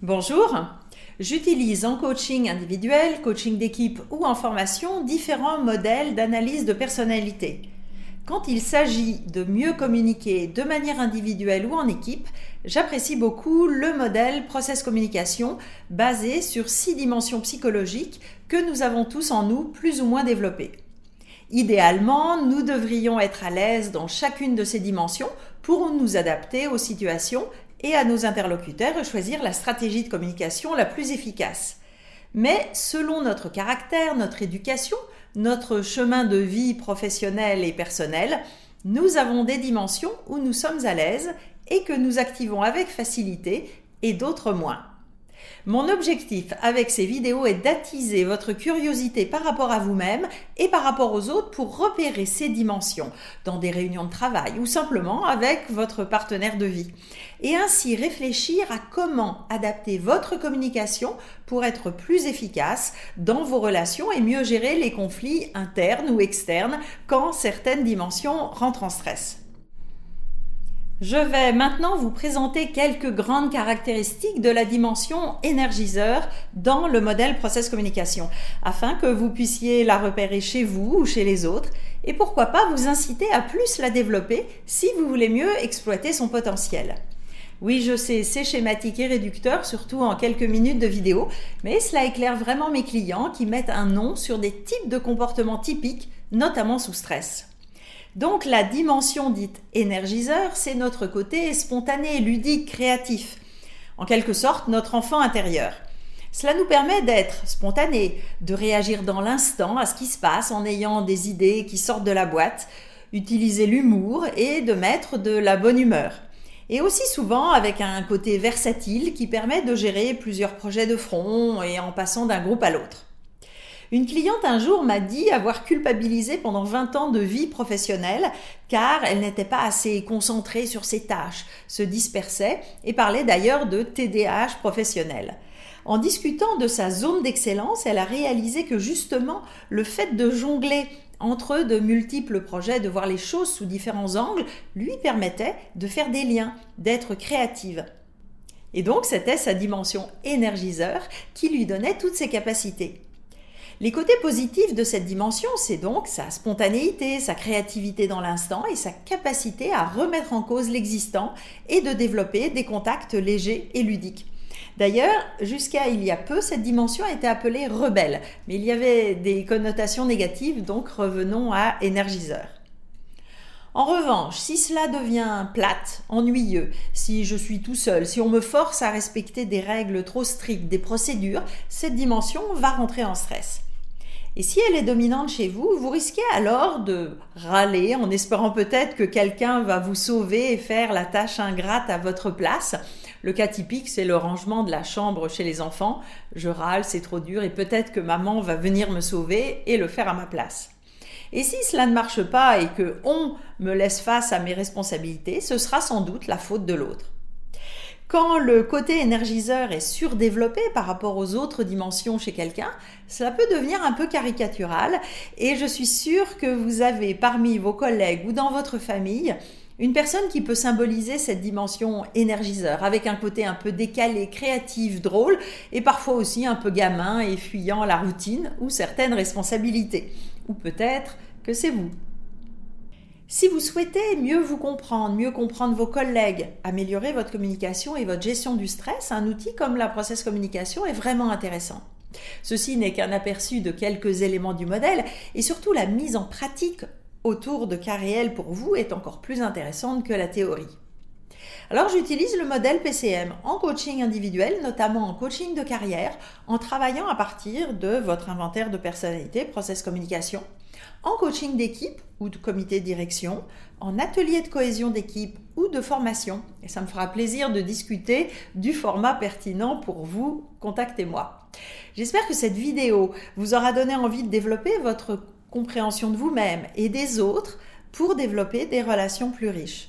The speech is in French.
Bonjour, j'utilise en coaching individuel, coaching d'équipe ou en formation différents modèles d'analyse de personnalité. Quand il s'agit de mieux communiquer de manière individuelle ou en équipe, j'apprécie beaucoup le modèle process communication basé sur six dimensions psychologiques que nous avons tous en nous plus ou moins développées. Idéalement, nous devrions être à l'aise dans chacune de ces dimensions pour nous adapter aux situations et à nos interlocuteurs choisir la stratégie de communication la plus efficace. Mais selon notre caractère, notre éducation, notre chemin de vie professionnel et personnel, nous avons des dimensions où nous sommes à l'aise et que nous activons avec facilité et d'autres moins. Mon objectif avec ces vidéos est d'attiser votre curiosité par rapport à vous-même et par rapport aux autres pour repérer ces dimensions dans des réunions de travail ou simplement avec votre partenaire de vie. Et ainsi réfléchir à comment adapter votre communication pour être plus efficace dans vos relations et mieux gérer les conflits internes ou externes quand certaines dimensions rentrent en stress. Je vais maintenant vous présenter quelques grandes caractéristiques de la dimension énergiseur dans le modèle process communication, afin que vous puissiez la repérer chez vous ou chez les autres, et pourquoi pas vous inciter à plus la développer si vous voulez mieux exploiter son potentiel. Oui, je sais, c'est schématique et réducteur, surtout en quelques minutes de vidéo, mais cela éclaire vraiment mes clients qui mettent un nom sur des types de comportements typiques, notamment sous stress. Donc la dimension dite énergiseur, c'est notre côté spontané, ludique, créatif. En quelque sorte, notre enfant intérieur. Cela nous permet d'être spontané, de réagir dans l'instant à ce qui se passe en ayant des idées qui sortent de la boîte, utiliser l'humour et de mettre de la bonne humeur. Et aussi souvent avec un côté versatile qui permet de gérer plusieurs projets de front et en passant d'un groupe à l'autre. Une cliente un jour m'a dit avoir culpabilisé pendant 20 ans de vie professionnelle car elle n'était pas assez concentrée sur ses tâches, se dispersait et parlait d'ailleurs de TDAH professionnel. En discutant de sa zone d'excellence, elle a réalisé que justement le fait de jongler entre de multiples projets, de voir les choses sous différents angles, lui permettait de faire des liens, d'être créative. Et donc c'était sa dimension énergiseur qui lui donnait toutes ses capacités. Les côtés positifs de cette dimension, c'est donc sa spontanéité, sa créativité dans l'instant et sa capacité à remettre en cause l'existant et de développer des contacts légers et ludiques. D'ailleurs, jusqu'à il y a peu, cette dimension était appelée rebelle, mais il y avait des connotations négatives, donc revenons à énergiseur. En revanche, si cela devient plate, ennuyeux, si je suis tout seul, si on me force à respecter des règles trop strictes, des procédures, cette dimension va rentrer en stress. Et si elle est dominante chez vous, vous risquez alors de râler en espérant peut-être que quelqu'un va vous sauver et faire la tâche ingrate à votre place. Le cas typique, c'est le rangement de la chambre chez les enfants. Je râle, c'est trop dur et peut-être que maman va venir me sauver et le faire à ma place. Et si cela ne marche pas et que on me laisse face à mes responsabilités, ce sera sans doute la faute de l'autre. Quand le côté énergiseur est surdéveloppé par rapport aux autres dimensions chez quelqu'un, cela peut devenir un peu caricatural et je suis sûre que vous avez parmi vos collègues ou dans votre famille une personne qui peut symboliser cette dimension énergiseur, avec un côté un peu décalé, créatif, drôle, et parfois aussi un peu gamin et fuyant la routine ou certaines responsabilités. Ou peut-être que c'est vous. Si vous souhaitez mieux vous comprendre, mieux comprendre vos collègues, améliorer votre communication et votre gestion du stress, un outil comme la process communication est vraiment intéressant. Ceci n'est qu'un aperçu de quelques éléments du modèle et surtout la mise en pratique autour de cas réels pour vous est encore plus intéressante que la théorie. Alors j'utilise le modèle PCM en coaching individuel, notamment en coaching de carrière, en travaillant à partir de votre inventaire de personnalité, process communication, en coaching d'équipe ou de comité de direction, en atelier de cohésion d'équipe ou de formation. Et ça me fera plaisir de discuter du format pertinent pour vous. Contactez-moi. J'espère que cette vidéo vous aura donné envie de développer votre compréhension de vous-même et des autres pour développer des relations plus riches.